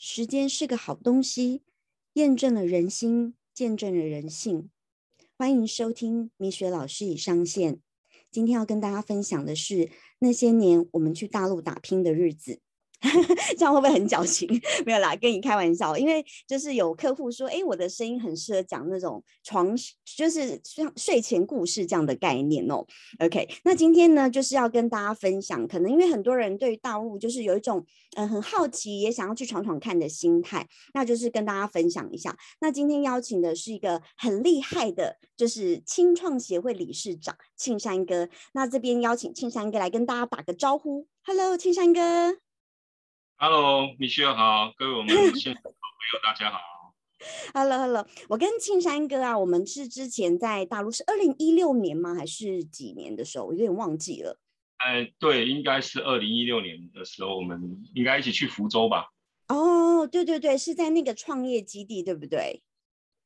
时间是个好东西，验证了人心，见证了人性。欢迎收听米雪老师已上线。今天要跟大家分享的是那些年我们去大陆打拼的日子。这样会不会很矫情？没有啦，跟你开玩笑。因为就是有客户说，哎，我的声音很适合讲那种床，就是像睡前故事这样的概念哦。OK，那今天呢，就是要跟大家分享，可能因为很多人对大陆就是有一种嗯很好奇，也想要去闯闯看的心态，那就是跟大家分享一下。那今天邀请的是一个很厉害的，就是青创协会理事长庆山哥。那这边邀请庆山哥来跟大家打个招呼。Hello，庆山哥。Hello，米歇尔好，各位我们现场朋友大家好。Hello，Hello，我跟庆山哥啊，我们是之前在大陆是二零一六年吗？还是几年的时候？我有点忘记了。哎，对，应该是二零一六年的时候，我们应该一起去福州吧？哦，对对对，是在那个创业基地，对不对？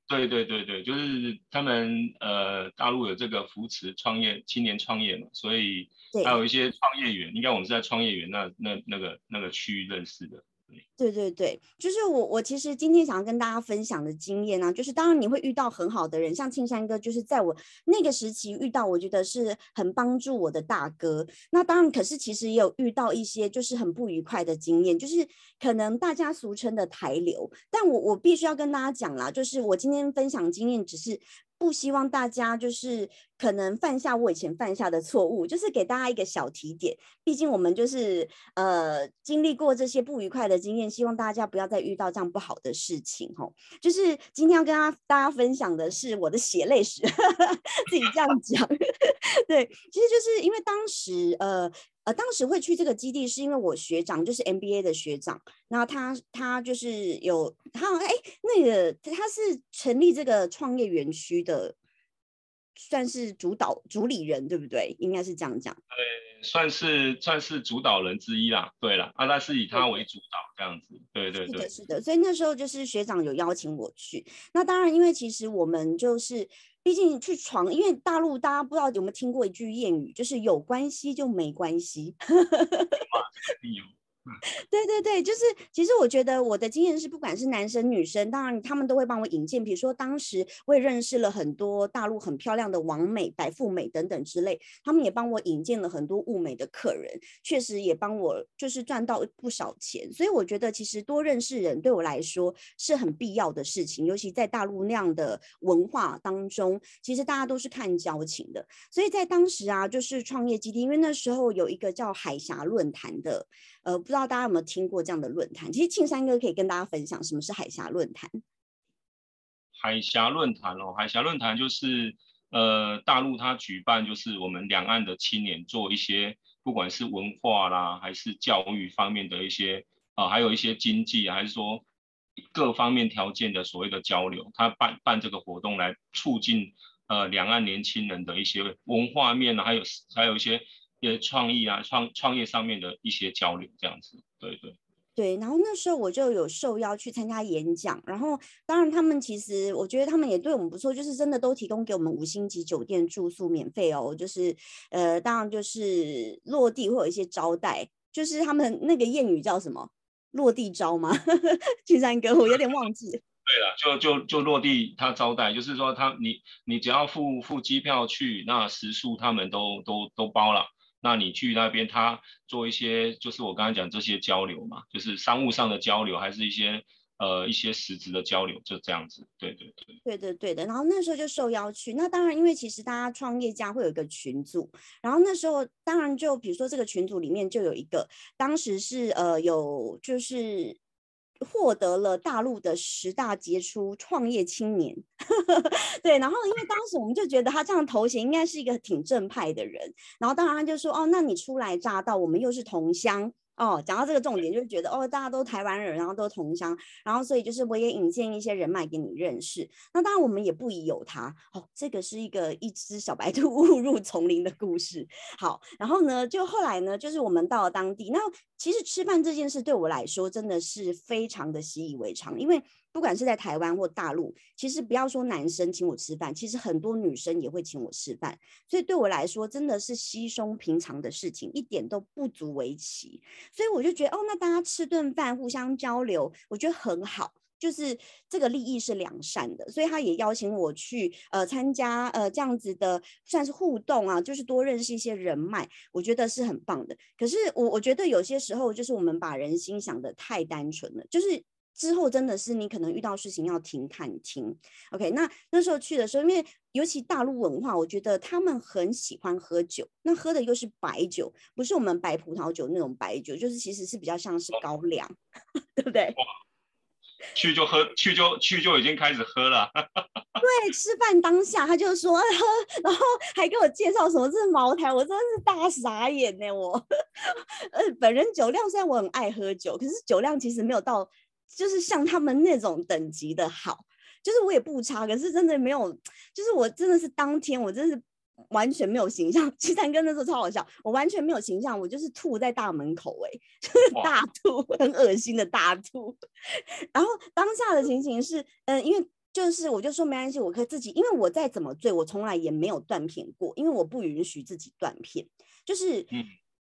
对对对对，就是他们呃，大陆有这个扶持创业青年创业嘛，所以还有一些创业园，应该我们是在创业园那那那个那个区域认识的。对对对对，就是我我其实今天想要跟大家分享的经验呢，就是当然你会遇到很好的人，像青山哥，就是在我那个时期遇到，我觉得是很帮助我的大哥。那当然，可是其实也有遇到一些就是很不愉快的经验，就是可能大家俗称的台流。但我我必须要跟大家讲啦，就是我今天分享经验只是。不希望大家就是可能犯下我以前犯下的错误，就是给大家一个小提点。毕竟我们就是呃经历过这些不愉快的经验，希望大家不要再遇到这样不好的事情。吼，就是今天要跟大家大家分享的是我的血泪史，自己这样 讲。对，其实就是因为当时呃。呃，当时会去这个基地，是因为我学长就是 MBA 的学长，然后他他就是有他哎，那个他是成立这个创业园区的，算是主导主理人，对不对？应该是这样讲。对，算是算是主导人之一啦。对啦，啊，但是以他为主导这样子。对对对，是的，是的。所以那时候就是学长有邀请我去，那当然，因为其实我们就是。毕竟去闯，因为大陆大家不知道有没有听过一句谚语，就是有关系就没关系。对对对，就是其实我觉得我的经验是，不管是男生女生，当然他们都会帮我引荐。比如说当时我也认识了很多大陆很漂亮的王美、白富美等等之类，他们也帮我引荐了很多物美的客人，确实也帮我就是赚到不少钱。所以我觉得其实多认识人对我来说是很必要的事情，尤其在大陆那样的文化当中，其实大家都是看交情的。所以在当时啊，就是创业基地，因为那时候有一个叫海峡论坛的。呃，不知道大家有没有听过这样的论坛？其实庆山哥可以跟大家分享什么是海峡论坛。海峡论坛哦，海峡论坛就是呃，大陆它举办，就是我们两岸的青年做一些，不管是文化啦，还是教育方面的一些啊，还有一些经济，还是说各方面条件的所谓的交流，他办办这个活动来促进呃两岸年轻人的一些文化面呢，还有还有一些。一些创意啊，创创业上面的一些交流，这样子，对对对。然后那时候我就有受邀去参加演讲，然后当然他们其实我觉得他们也对我们不错，就是真的都提供给我们五星级酒店住宿免费哦，就是呃，当然就是落地会有一些招待，就是他们那个谚语叫什么“落地招”吗？青山哥，我有点忘记。对了，就就就落地他招待，就是说他你你只要付付机票去，那食宿他们都都都包了。那你去那边，他做一些，就是我刚才讲这些交流嘛，就是商务上的交流，还是一些呃一些实质的交流，就这样子。对对对，对对对的。然后那时候就受邀去，那当然，因为其实大家创业家会有一个群组，然后那时候当然就比如说这个群组里面就有一个，当时是呃有就是。获得了大陆的十大杰出创业青年，对，然后因为当时我们就觉得他这样头衔应该是一个挺正派的人，然后当然他就说，哦，那你初来乍到，我们又是同乡。哦，讲到这个重点，就是觉得哦，大家都台湾人，然后都同乡，然后所以就是我也引荐一些人脉给你认识。那当然我们也不疑有他。哦，这个是一个一只小白兔 误入丛林的故事。好，然后呢，就后来呢，就是我们到了当地，那其实吃饭这件事对我来说真的是非常的习以为常，因为不管是在台湾或大陆，其实不要说男生请我吃饭，其实很多女生也会请我吃饭，所以对我来说真的是稀松平常的事情，一点都不足为奇。所以我就觉得，哦，那大家吃顿饭，互相交流，我觉得很好。就是这个利益是良善的，所以他也邀请我去呃参加呃这样子的算是互动啊，就是多认识一些人脉，我觉得是很棒的。可是我我觉得有些时候就是我们把人心想的太单纯了，就是之后真的是你可能遇到事情要停看停。OK，那那时候去的时候，因为尤其大陆文化，我觉得他们很喜欢喝酒，那喝的又是白酒，不是我们白葡萄酒那种白酒，就是其实是比较像是高粱，对不对？去就喝，去就去就已经开始喝了。对，吃饭当下他就说喝，然后还给我介绍什么这是茅台，我真的是大傻眼呢。我呃，本人酒量虽然我很爱喝酒，可是酒量其实没有到，就是像他们那种等级的好，就是我也不差，可是真的没有，就是我真的是当天我真是。完全没有形象，七三哥那时候超好笑，我完全没有形象，我就是吐在大门口，哎，就是大吐，很恶心的大吐。然后当下的情形是，嗯，因为就是我就说没关系，我可以自己，因为我再怎么醉，我从来也没有断片过，因为我不允许自己断片，就是，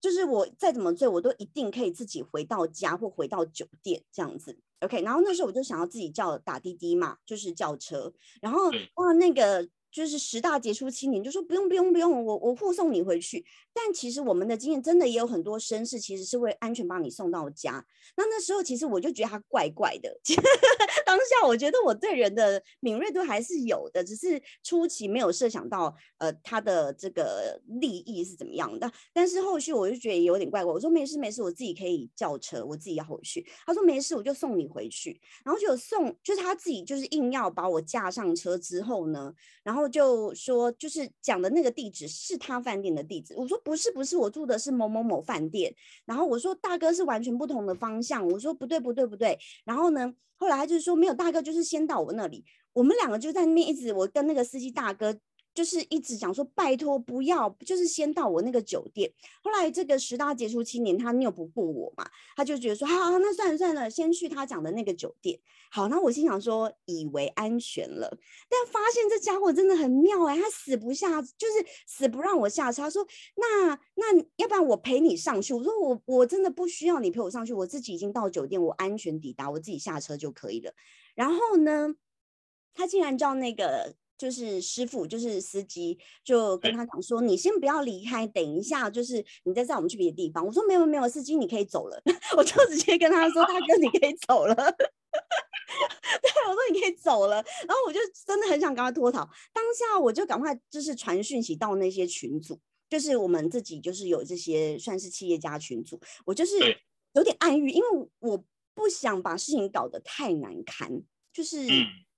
就是我再怎么醉，我都一定可以自己回到家或回到酒店这样子。OK，然后那时候我就想要自己叫打滴滴嘛，就是叫车，然后哇那个。就是十大杰出青年就说不用不用不用，我我护送你回去。但其实我们的经验真的也有很多绅士其实是会安全把你送到家。那那时候其实我就觉得他怪怪的。当下我觉得我对人的敏锐度还是有的，只是初期没有设想到呃他的这个利益是怎么样的。但是后续我就觉得有点怪怪。我说没事没事，我自己可以叫车，我自己要回去。他说没事，我就送你回去。然后就有送，就是他自己就是硬要把我架上车之后呢，然后。就说，就是讲的那个地址是他饭店的地址。我说不是，不是，我住的是某某某饭店。然后我说大哥是完全不同的方向。我说不对，不对，不对。然后呢，后来他就说没有，大哥就是先到我那里。我们两个就在那边一直，我跟那个司机大哥。就是一直讲说拜托不要，就是先到我那个酒店。后来这个十大杰出青年他拗不过我嘛，他就觉得说好，那算了算了，先去他讲的那个酒店。好，那我心想说以为安全了，但发现这家伙真的很妙哎，他死不下，就是死不让我下车。他说那那要不然我陪你上去。我说我我真的不需要你陪我上去，我自己已经到酒店，我安全抵达，我自己下车就可以了。然后呢，他竟然叫那个。就是师傅，就是司机，就跟他讲说：“你先不要离开，等一下，就是你再载我们去别的地方。”我说：“没有没有，司机你可以走了。”我就直接跟他说：“大哥，你可以走了。”对，我说你可以走了。然后我就真的很想跟他脱逃，当下我就赶快就是传讯息到那些群组，就是我们自己就是有这些算是企业家群组，我就是有点暗喻，因为我不想把事情搞得太难堪，就是。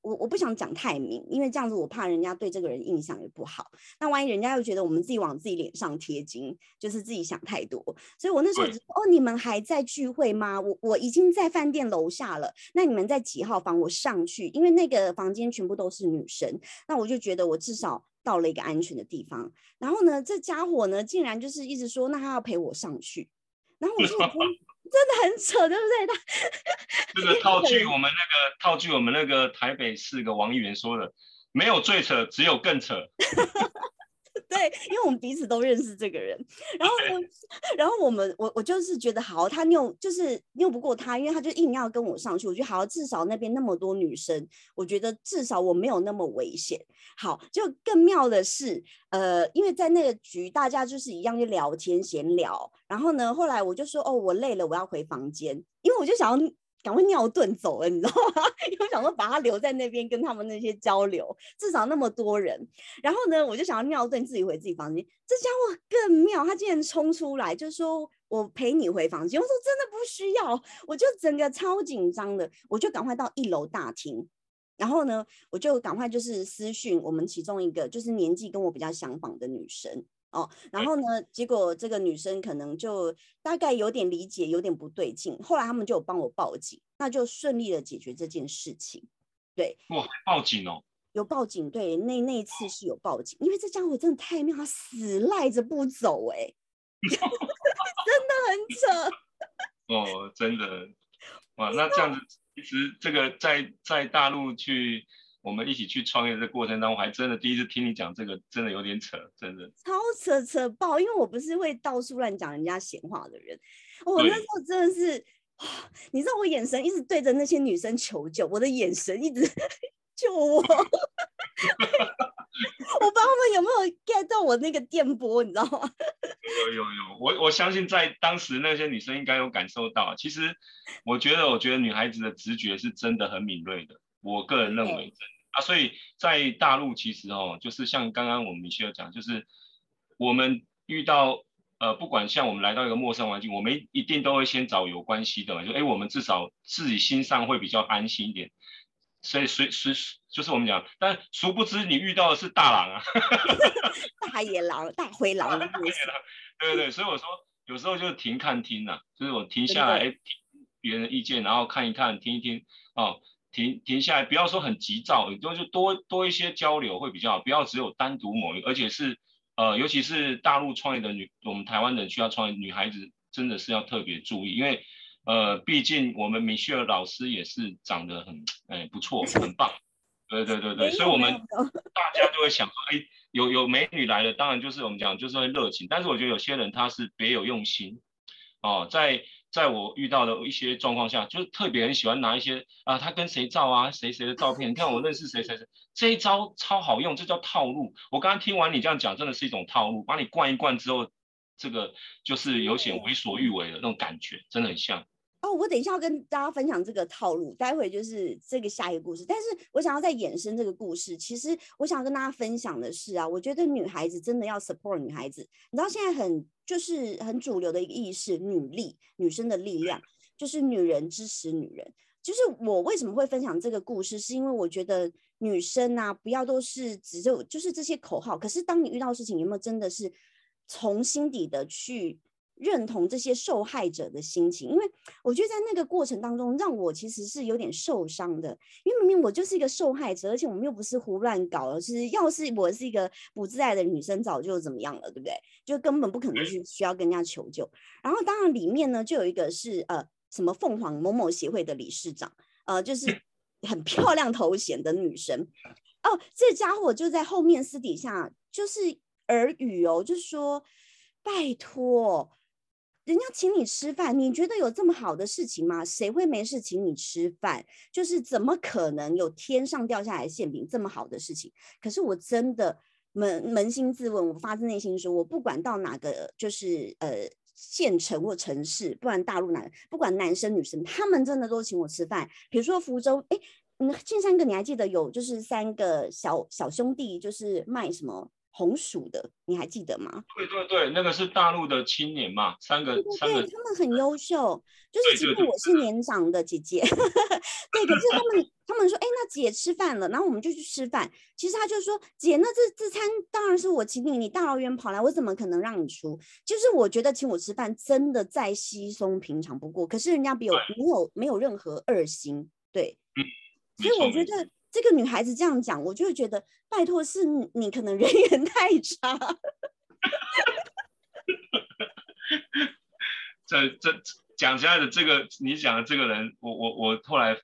我我不想讲太明，因为这样子我怕人家对这个人印象也不好。那万一人家又觉得我们自己往自己脸上贴金，就是自己想太多。所以我那时候就说：“哦，你们还在聚会吗？我我已经在饭店楼下了。那你们在几号房？我上去，因为那个房间全部都是女生。那我就觉得我至少到了一个安全的地方。然后呢，这家伙呢，竟然就是一直说，那他要陪我上去。然后我就。真的很扯，对不对？他 这个套句我们那个套句我们那个台北市个王议员说的，没有最扯，只有更扯。对，因为我们彼此都认识这个人，然后呢，然后我们我我就是觉得好，他拗就是拗不过他，因为他就硬要跟我上去。我觉得好，至少那边那么多女生，我觉得至少我没有那么危险。好，就更妙的是，呃，因为在那个局，大家就是一样就聊天闲聊。然后呢，后来我就说，哦，我累了，我要回房间，因为我就想要。赶快尿遁走了，你知道吗？因为想说把他留在那边跟他们那些交流，至少那么多人。然后呢，我就想要尿遁，自己回自己房间。这家伙更妙，他竟然冲出来，就说我陪你回房间。我说真的不需要，我就整个超紧张的，我就赶快到一楼大厅。然后呢，我就赶快就是私讯我们其中一个，就是年纪跟我比较相仿的女生。哦，然后呢？结果这个女生可能就大概有点理解，有点不对劲。后来他们就有帮我报警，那就顺利的解决这件事情。对，哇，报警哦，有报警。对，那那一次是有报警，因为这家伙真的太妙，他死赖着不走，哎，真的很扯。哦，真的，哇，那这样子其实这个在在大陆去，我们一起去创业的过程当中，还真的第一次听你讲这个，真的有点扯，真的超扯扯爆。因为我不是会到处乱讲人家闲话的人，我那时候真的是，你知道我眼神一直对着那些女生求救，我的眼神一直 救我。我不知道他们有没有 get 到我那个电波，你知道吗？有有有，我我相信在当时那些女生应该有感受到。其实我觉得，我觉得女孩子的直觉是真的很敏锐的。我个人认为真的啊，所以在大陆其实哦，就是像刚刚我们米歇尔讲，就是我们遇到呃，不管像我们来到一个陌生环境，我们一定都会先找有关系的嘛，就哎，我们至少自己心上会比较安心一点。所以随随就是我们讲，但殊不知你遇到的是大狼啊，大野狼、大灰狼。对对对，所以我说有时候就是停看听呐，就是我停下来，哎，听别人的意见，然后看一看，听一听，哦，停停下来，不要说很急躁，就就多多一些交流会比较好，不要只有单独某一，而且是呃，尤其是大陆创业的女，我们台湾人需要创业，女孩子真的是要特别注意，因为。呃，毕竟我们米歇尔老师也是长得很哎不错，很棒，对对对对，所以我们 大家就会想说，哎，有有美女来了，当然就是我们讲就是会热情，但是我觉得有些人他是别有用心，哦，在在我遇到的一些状况下，就特别很喜欢拿一些啊，他跟谁照啊，谁谁的照片，你看我认识谁谁谁，这一招超好用，这叫套路。我刚刚听完你这样讲，真的是一种套路，把你灌一灌之后。这个就是有显为所欲为的那种感觉，真的很像哦。我等一下要跟大家分享这个套路，待会就是这个下一个故事。但是我想要再衍生这个故事，其实我想要跟大家分享的是啊，我觉得女孩子真的要 support 女孩子。你知道现在很就是很主流的一个意识，女力，女生的力量，就是女人支持女人。就是我为什么会分享这个故事，是因为我觉得女生呐，不要都是只就就是这些口号。可是当你遇到事情，有没有真的是？从心底的去认同这些受害者的心情，因为我觉得在那个过程当中，让我其实是有点受伤的。因为明明我就是一个受害者，而且我们又不是胡乱搞的。其实要是我是一个不自爱的女生，早就怎么样了，对不对？就根本不可能去需要跟人家求救。然后当然里面呢，就有一个是呃什么凤凰某某协会的理事长，呃，就是 很漂亮头衔的女生。哦，这家伙就在后面私底下就是。耳语哦，就说拜托，人家请你吃饭，你觉得有这么好的事情吗？谁会没事请你吃饭？就是怎么可能有天上掉下来馅饼这么好的事情？可是我真的扪扪心自问，我发自内心说，我不管到哪个就是呃县城或城市，不管大陆男，不管男生女生，他们真的都请我吃饭。比如说福州，哎，嗯，金山哥，你还记得有就是三个小小兄弟，就是卖什么？红薯的，你还记得吗？对对对，那个是大陆的青年嘛，三个三个，他们很优秀，就是其实我是年长的姐姐，对，可是他们他们说，哎，那姐吃饭了，然后我们就去吃饭。其实他就说，姐，那这这餐当然是我请你，你大老远跑来，我怎么可能让你出？就是我觉得请我吃饭真的再稀松平常不过，可是人家比有没有没有任何二心，对，嗯所以我觉得。这个女孩子这样讲，我就会觉得，拜托，是你可能人缘太差。这这讲起来的这个，你讲的这个人，我我我后来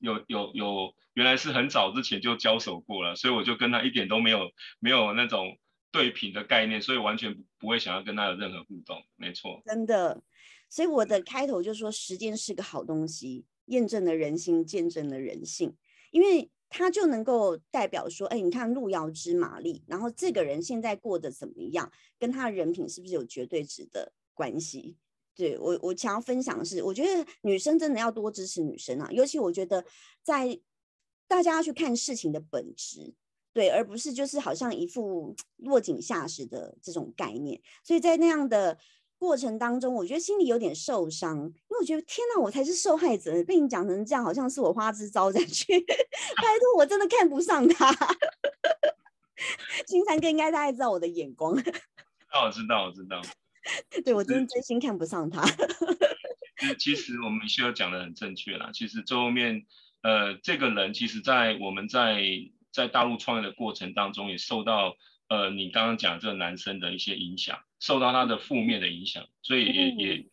有有有，原来是很早之前就交手过了，所以我就跟他一点都没有没有那种对品的概念，所以完全不会想要跟他有任何互动。没错，真的。所以我的开头就说，时间是个好东西，验证了人心，见证了人性，因为。他就能够代表说，哎，你看路遥知马力，然后这个人现在过得怎么样，跟他的人品是不是有绝对值的关系？对我，我想要分享的是，我觉得女生真的要多支持女生啊，尤其我觉得在大家要去看事情的本质，对，而不是就是好像一副 落井下石的这种概念，所以在那样的。过程当中，我觉得心里有点受伤，因为我觉得天哪，我才是受害者，被你讲成这样，好像是我花枝招展去，拜托，我真的看不上他。金三哥应该大概知道我的眼光。哦，我知道，我知道。对我真的真心看不上他。其实我们需要讲的很正确啦。其实最后面，呃，这个人其实，在我们在在大陆创业的过程当中，也受到。呃，你刚刚讲这个男生的一些影响，受到他的负面的影响，所以也也也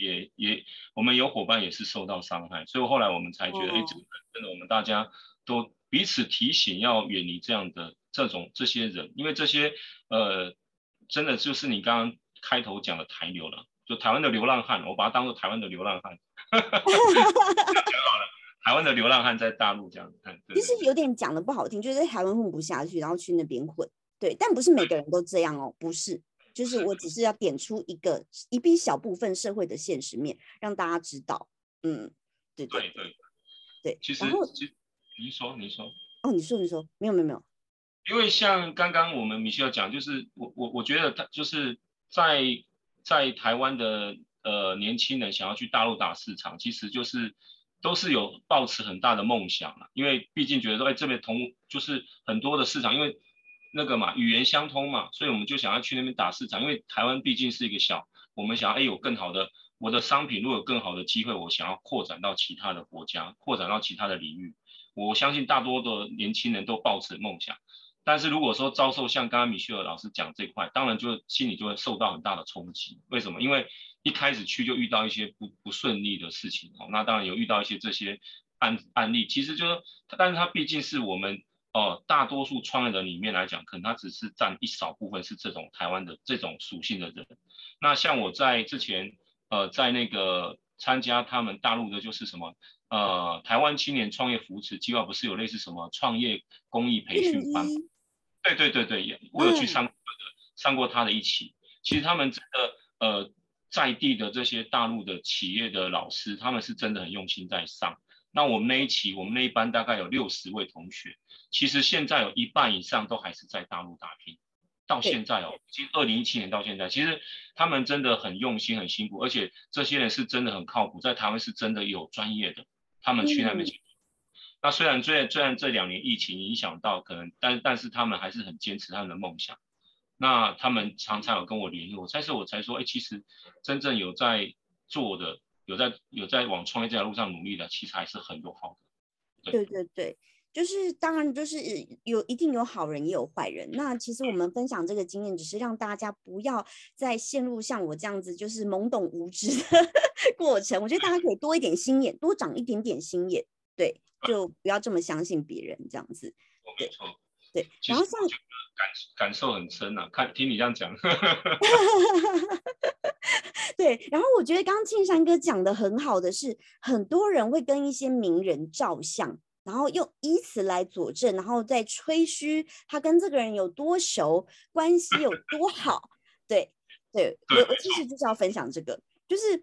也也也我们有伙伴也是受到伤害，所以后来我们才觉得，哎，真的我们大家都彼此提醒要远离这样的这种这些人，因为这些呃真的就是你刚刚开头讲的台流了，就台湾的流浪汉，我把它当做台湾的流浪汉。讲好了，台湾的流浪汉在大陆这样子，其实有点讲的不好听，就是在台湾混不下去，然后去那边混。对，但不是每个人都这样哦，不是，就是我只是要点出一个一笔小部分社会的现实面，让大家知道。嗯，对对对对。其实，其您说，您说。哦，你说，你说，没有没有没有。因为像刚刚我们米歇尔讲，就是我我我觉得他就是在在台湾的。呃，年轻人想要去大陆打市场，其实就是都是有抱持很大的梦想了，因为毕竟觉得说，哎，这边同就是很多的市场，因为那个嘛，语言相通嘛，所以我们就想要去那边打市场。因为台湾毕竟是一个小，我们想要哎有更好的我的商品，如果有更好的机会，我想要扩展到其他的国家，扩展到其他的领域。我相信大多的年轻人都抱持梦想，但是如果说遭受像刚刚米歇尔老师讲这块，当然就心里就会受到很大的冲击。为什么？因为一开始去就遇到一些不不顺利的事情哦，那当然有遇到一些这些案案例，其实就是，但是它毕竟是我们哦大多数创业者里面来讲，可能他只是占一少部分是这种台湾的这种属性的人。那像我在之前呃在那个参加他们大陆的就是什么呃台湾青年创业扶持计划，不是有类似什么创业公益培训班？对对对对，我有去上过的，上过他的一期，其实他们这个呃。在地的这些大陆的企业的老师，他们是真的很用心在上。那我们那一期，我们那一班大概有六十位同学，其实现在有一半以上都还是在大陆打拼。到现在哦，其实二零一七年到现在，其实他们真的很用心、很辛苦，而且这些人是真的很靠谱，在台湾是真的有专业的，他们去那边去。那虽然虽然虽然这两年疫情影响到可能，但但是他们还是很坚持他们的梦想。那他们常常有跟我联络，但是我才说，哎，其实真正有在做的，有在有在往创业这条路上努力的，其实还是很有好的。对对对，就是当然就是有一定有好人也有坏人。那其实我们分享这个经验，只是让大家不要再陷入像我这样子就是懵懂无知的 过程。我觉得大家可以多一点心眼，多长一点点心眼，对，就不要这么相信别人这样子。没错。对，然后像感感受很深啊，看听你这样讲，对，然后我觉得刚刚庆山哥讲的很好的是，很多人会跟一些名人照相，然后又以此来佐证，然后再吹嘘他跟这个人有多熟，关系有多好。对，对我我其实就是要分享这个。就是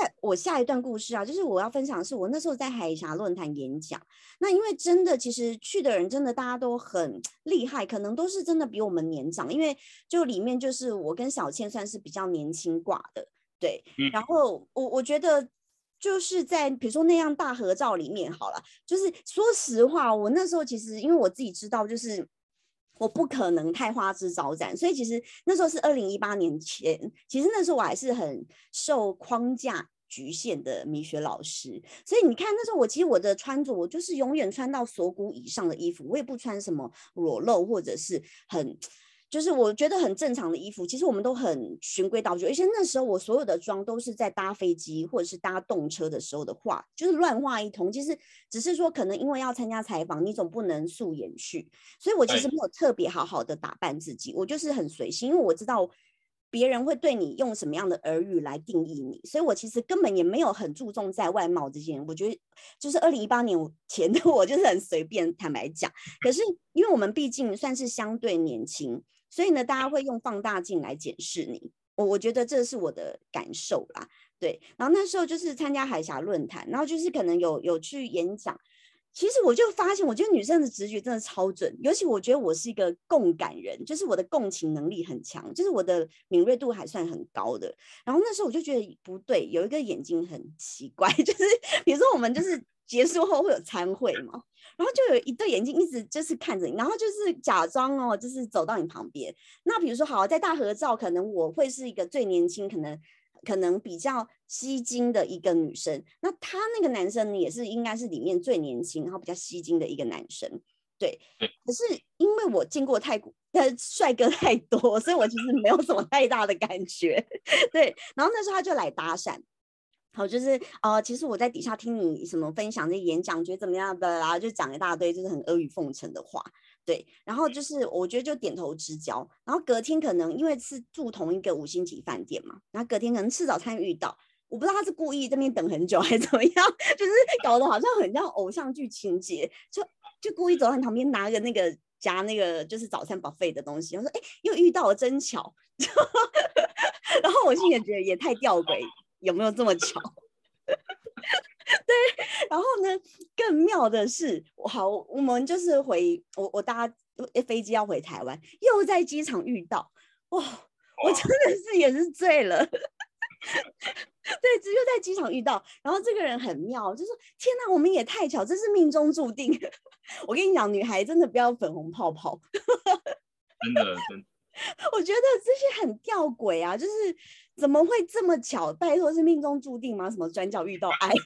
在我下一段故事啊，就是我要分享的是我那时候在海峡论坛演讲。那因为真的，其实去的人真的大家都很厉害，可能都是真的比我们年长。因为就里面就是我跟小倩算是比较年轻挂的，对。然后我我觉得就是在比如说那样大合照里面好了，就是说实话，我那时候其实因为我自己知道就是。我不可能太花枝招展，所以其实那时候是二零一八年前，其实那时候我还是很受框架局限的米雪老师，所以你看那时候我其实我的穿着，我就是永远穿到锁骨以上的衣服，我也不穿什么裸露或者是很。就是我觉得很正常的衣服，其实我们都很循规蹈矩。而且那时候我所有的妆都是在搭飞机或者是搭动车的时候的化，就是乱化一通。其实只是说，可能因为要参加采访，你总不能素颜去，所以我其实没有特别好好的打扮自己，我就是很随心，因为我知道别人会对你用什么样的耳语来定义你，所以我其实根本也没有很注重在外貌这些。我觉得就是二零一八年前的 我就是很随便，坦白讲。可是因为我们毕竟算是相对年轻。所以呢，大家会用放大镜来检视你，我我觉得这是我的感受啦，对。然后那时候就是参加海峡论坛，然后就是可能有有去演讲，其实我就发现，我觉得女生的直觉真的超准，尤其我觉得我是一个共感人，就是我的共情能力很强，就是我的敏锐度还算很高的。然后那时候我就觉得不对，有一个眼睛很奇怪，就是比如说我们就是结束后会有餐会嘛。然后就有一对眼睛一直就是看着你，然后就是假装哦，就是走到你旁边。那比如说，好在大合照，可能我会是一个最年轻，可能可能比较吸睛的一个女生。那他那个男生呢，也是应该是里面最年轻，然后比较吸睛的一个男生。对，可是因为我见过太古呃帅哥太多，所以我其实没有什么太大的感觉。对，然后那时候他就来搭讪。好，就是呃，其实我在底下听你什么分享这演讲，觉得怎么样的啦，就讲一大堆，就是很阿谀奉承的话，对。然后就是我觉得就点头之交。然后隔天可能因为是住同一个五星级饭店嘛，然后隔天可能吃早餐遇到，我不知道他是故意这边等很久还是怎么样，就是搞得好像很像偶像剧情节，就就故意走到你旁边拿个那个夹那个就是早餐 buffet 的东西，我说哎，又遇到了，真巧。然后我心里觉得也太吊诡。有没有这么巧？对，然后呢？更妙的是，好，我们就是回我我搭飞机要回台湾，又在机场遇到，哇！我真的是也是醉了。对，只有在机场遇到，然后这个人很妙，就说：“天哪，我们也太巧，这是命中注定。”我跟你讲，女孩真的不要粉红泡泡。真的，真。我觉得这些很吊诡啊，就是怎么会这么巧？拜托，是命中注定吗？什么转角遇到爱？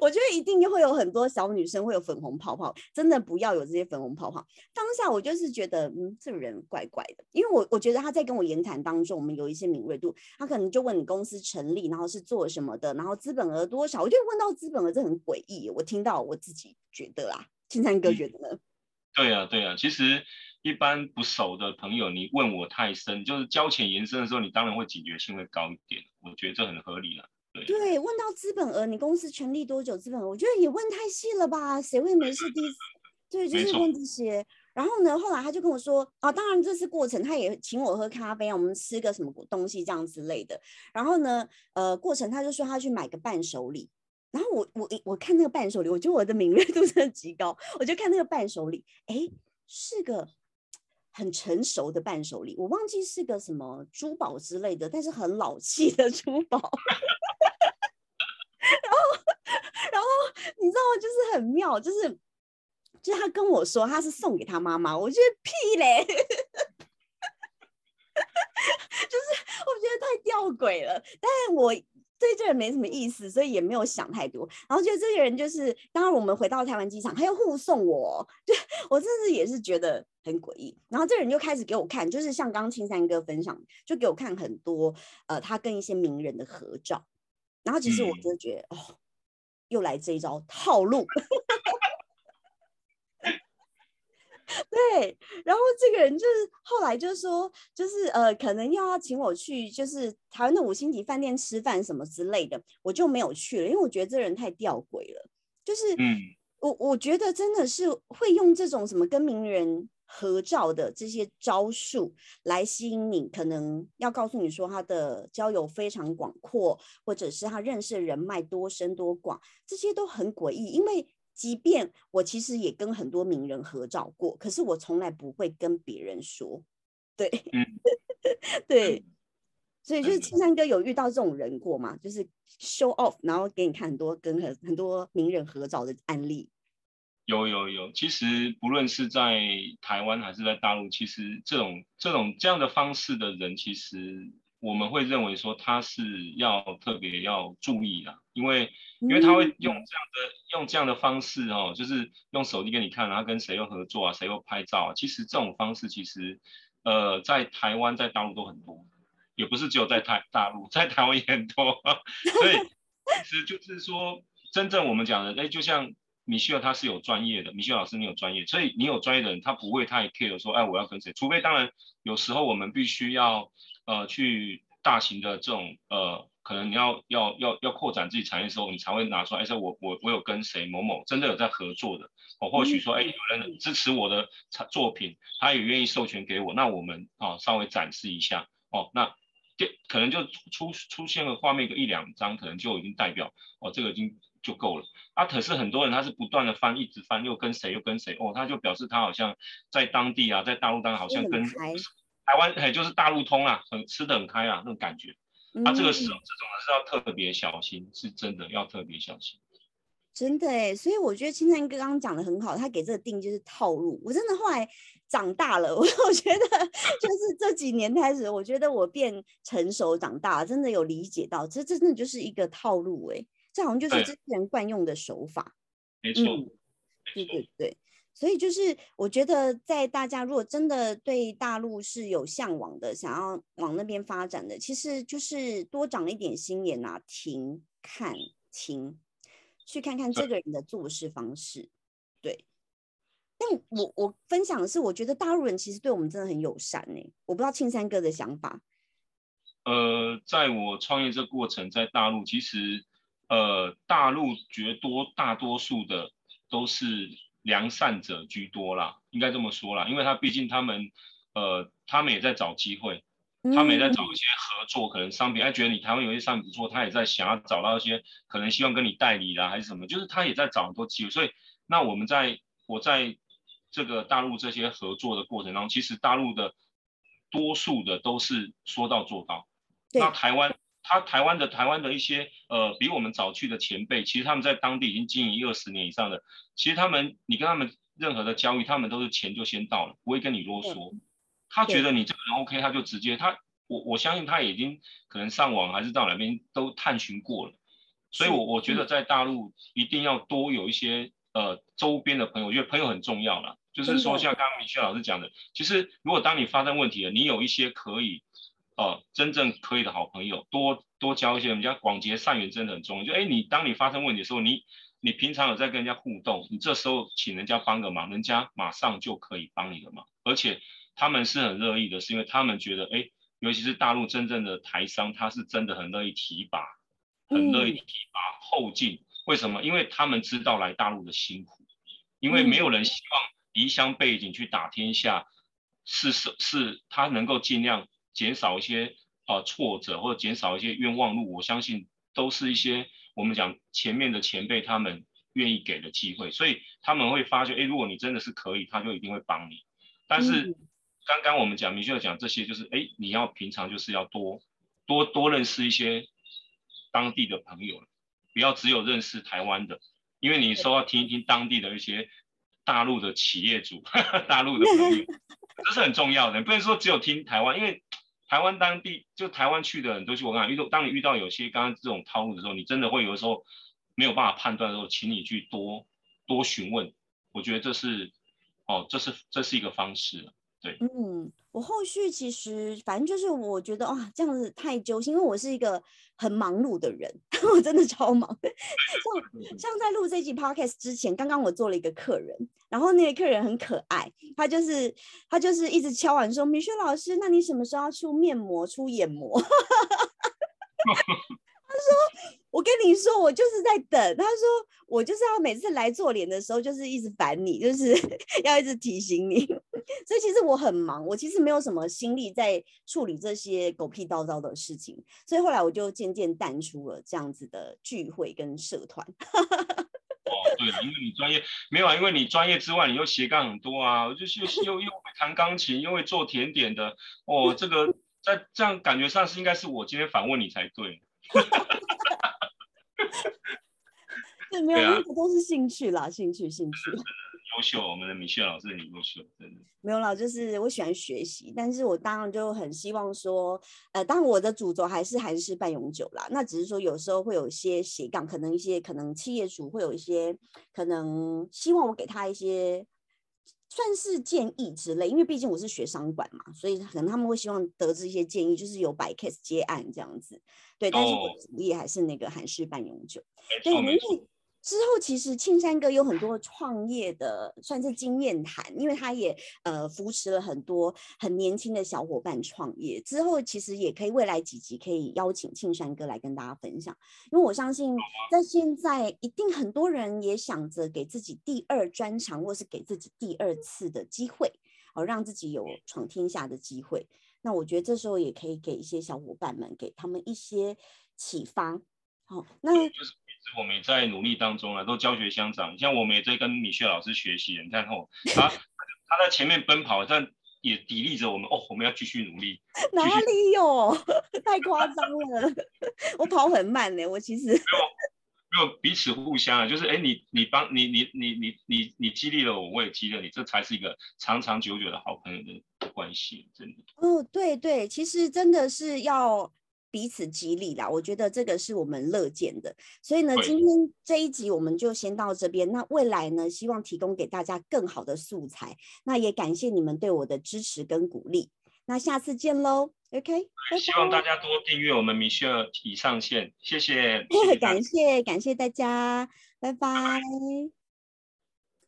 我觉得一定会有很多小女生会有粉红泡泡，真的不要有这些粉红泡泡。当下我就是觉得，嗯，这个人怪怪的，因为我我觉得他在跟我言谈当中，我们有一些敏锐度，他可能就问你公司成立，然后是做什么的，然后资本额多少，我就问到资本额，这很诡异。我听到我自己觉得啊，青山哥觉得呢？对呀，对呀，其实。一般不熟的朋友，你问我太深，就是交浅言深的时候，你当然会警觉性会高一点。我觉得这很合理了。对对，问到资本额，你公司成立多久？资本额，我觉得也问太细了吧？谁会没事第一次？对，就是问这些。然后呢，后来他就跟我说，啊，当然这是过程，他也请我喝咖啡，我们吃个什么东西这样之类的。然后呢，呃，过程他就说他去买个伴手礼。然后我我我看那个伴手礼，我觉得我的敏锐度真的极高，我就看那个伴手礼，哎，是个。很成熟的伴手礼，我忘记是个什么珠宝之类的，但是很老气的珠宝。然后，然后你知道吗？就是很妙，就是，就他跟我说他是送给他妈妈，我觉得屁嘞，就是我觉得太吊诡了。但是我。对这人没什么意思，所以也没有想太多。然后觉得这个人就是，当然我们回到台湾机场，他又护送我，就我甚至也是觉得很诡异。然后这个人就开始给我看，就是像刚青山哥分享，就给我看很多呃他跟一些名人的合照。然后其实我真的觉得，哦，又来这一招套路。对，然后这个人就是后来就说，就是呃，可能要请我去，就是台湾的五星级饭店吃饭什么之类的，我就没有去了，因为我觉得这人太吊诡了。就是，嗯，我我觉得真的是会用这种什么跟名人合照的这些招数来吸引你，可能要告诉你说他的交友非常广阔，或者是他认识的人脉多深多广，这些都很诡异，因为。即便我其实也跟很多名人合照过，可是我从来不会跟别人说。对，对，所以就是青山哥有遇到这种人过吗？就是 show off，然后给你看很多跟很很多名人合照的案例。有有有，其实不论是在台湾还是在大陆，其实这种这种这样的方式的人，其实。我们会认为说他是要特别要注意的，因为因为他会用这样的用这样的方式哦，就是用手机给你看，然后跟谁又合作啊，谁又拍照啊。其实这种方式其实呃在台湾在大陆都很多，也不是只有在台大陆，在台湾也很多。所以其实就是说，真正我们讲的，哎，就像米歇尔他是有专业的，米歇尔老师你有专业，所以你有专业的人，他不会太 care 说，哎，我要跟谁，除非当然有时候我们必须要。呃，去大型的这种呃，可能你要要要要扩展自己产业的时候，你才会拿出来说我我我有跟谁某某真的有在合作的，哦或许说哎有人支持我的产作品，他也愿意授权给我，那我们啊稍微展示一下哦，那电可能就出出现了画面个一两张，可能就已经代表哦这个已经就够了啊。可是很多人他是不断的翻，一直翻，又跟谁又跟谁哦，他就表示他好像在当地啊，在大陆当好像跟。台湾哎，就是大陆通啊，很吃的很开啊，那种感觉。他这个时候，这种是要特别小心，是真的要特别小心。真的哎，所以我觉得青山哥刚刚讲的很好，他给这个定就是套路。我真的后来长大了，我我觉得就是这几年开始，我觉得我变成熟长大，真的有理解到，这真的就是一个套路哎，这好像就是这些人惯用的手法。没错，对对对。所以就是我觉得，在大家如果真的对大陆是有向往的，想要往那边发展的，其实就是多长一点心眼啊，停、看、听，去看看这个人的做事方式。对，但我我分享的是，我觉得大陆人其实对我们真的很友善呢。我不知道庆山哥的想法。呃，在我创业这过程，在大陆其实，呃，大陆绝多大多数的都是。良善者居多啦，应该这么说啦，因为他毕竟他们，呃，他们也在找机会，他们也在找一些合作，可能商品，哎，觉得你台湾有些商品不错，他也在想要找到一些可能希望跟你代理啦，还是什么，就是他也在找很多机会。所以，那我们在我在这个大陆这些合作的过程当中，其实大陆的多数的都是说到做到，那台湾。他台湾的台湾的一些呃比我们早去的前辈，其实他们在当地已经经营一二十年以上的，其实他们你跟他们任何的交易，他们都是钱就先到了，不会跟你啰嗦。他觉得你这个人 OK，他就直接他我我相信他已经可能上网还是到哪边都探寻过了，所以我我觉得在大陆一定要多有一些呃周边的朋友，我觉得朋友很重要了。就是说像刚刚米雪老师讲的，其实如果当你发生问题了，你有一些可以。哦，真正可以的好朋友，多多交一些，人家广结善缘真的很重要。就哎，你当你发生问题的时候，你你平常有在跟人家互动，你这时候请人家帮个忙，人家马上就可以帮你的忙，而且他们是很乐意的，是因为他们觉得哎，尤其是大陆真正的台商，他是真的很乐意提拔，很乐意提拔后进。为什么？因为他们知道来大陆的辛苦，因为没有人希望离乡背井去打天下，是是是，他能够尽量。减少一些呃挫折，或者减少一些冤枉路，我相信都是一些我们讲前面的前辈他们愿意给的机会，所以他们会发觉，哎，如果你真的是可以，他就一定会帮你。但是刚刚我们讲，明确讲这些，就是哎，你要平常就是要多多多认识一些当地的朋友，不要只有认识台湾的，因为你说要听一听当地的一些大陆的企业主、大陆的朋友，这是很重要的，不能说只有听台湾，因为。台湾当地就台湾去的很多，我刚遇到，当你遇到有些刚刚这种套路的时候，你真的会有的时候没有办法判断的时候，请你去多多询问，我觉得这是哦，这是这是一个方式。对，嗯，我后续其实反正就是我觉得哇，这样子太揪心，因为我是一个很忙碌的人，我真的超忙。像像在录这集 podcast 之前，刚刚我做了一个客人，然后那个客人很可爱，他就是他就是一直敲完说：“米雪老师，那你什么时候要出面膜、出眼膜？” 他说：“我跟你说，我就是在等。”他说：“我就是要每次来做脸的时候，就是一直烦你，就是 要一直提醒你。所以其实我很忙，我其实没有什么心力在处理这些狗屁叨叨的事情。所以后来我就渐渐淡出了这样子的聚会跟社团。哦，对了，因为你专业没有啊，因为你专业之外，你又斜杠很多啊，我就是又又又会弹钢琴，又会做甜点的。哦，这个 在这样感觉上是应该是我今天反问你才对。对，没有，那个都是兴趣啦，兴趣，兴趣。优秀，我们的米雪老师很优秀，真的。没有啦，就是我喜欢学习，但是我当然就很希望说，呃，当然我的主轴还是还是半永久啦。那只是说有时候会有一些斜杠，可能一些可能企业主会有一些可能希望我给他一些。算是建议之类，因为毕竟我是学商管嘛，所以可能他们会希望得知一些建议，就是有百 case 接案这样子。对，但是我主业还是那个韩式半永久。对，因为。之后其实庆山哥有很多创业的算是经验谈，因为他也呃扶持了很多很年轻的小伙伴创业。之后其实也可以未来几集可以邀请庆山哥来跟大家分享，因为我相信在现在一定很多人也想着给自己第二专长，或是给自己第二次的机会，哦，让自己有闯天下的机会。那我觉得这时候也可以给一些小伙伴们，给他们一些启发。好，那。我们也在努力当中啊，都教学相长。像我们也在跟米雪老师学习，你看后他 他在前面奔跑，但也砥砺着我们哦。我们要继续努力。哪里有？太夸张了！我跑很慢呢。我其实没有没有彼此互相啊，就是哎，你你帮你你你你你你激励了我，我也激励你，这才是一个长长久久的好朋友的关系，真的。哦，对对，其实真的是要。彼此激励啦。我觉得这个是我们乐见的。所以呢，今天这一集我们就先到这边。那未来呢，希望提供给大家更好的素材。那也感谢你们对我的支持跟鼓励。那下次见喽，OK？拜希望大家多订阅我们米歇尔已上线，谢谢，感谢感谢大家，拜拜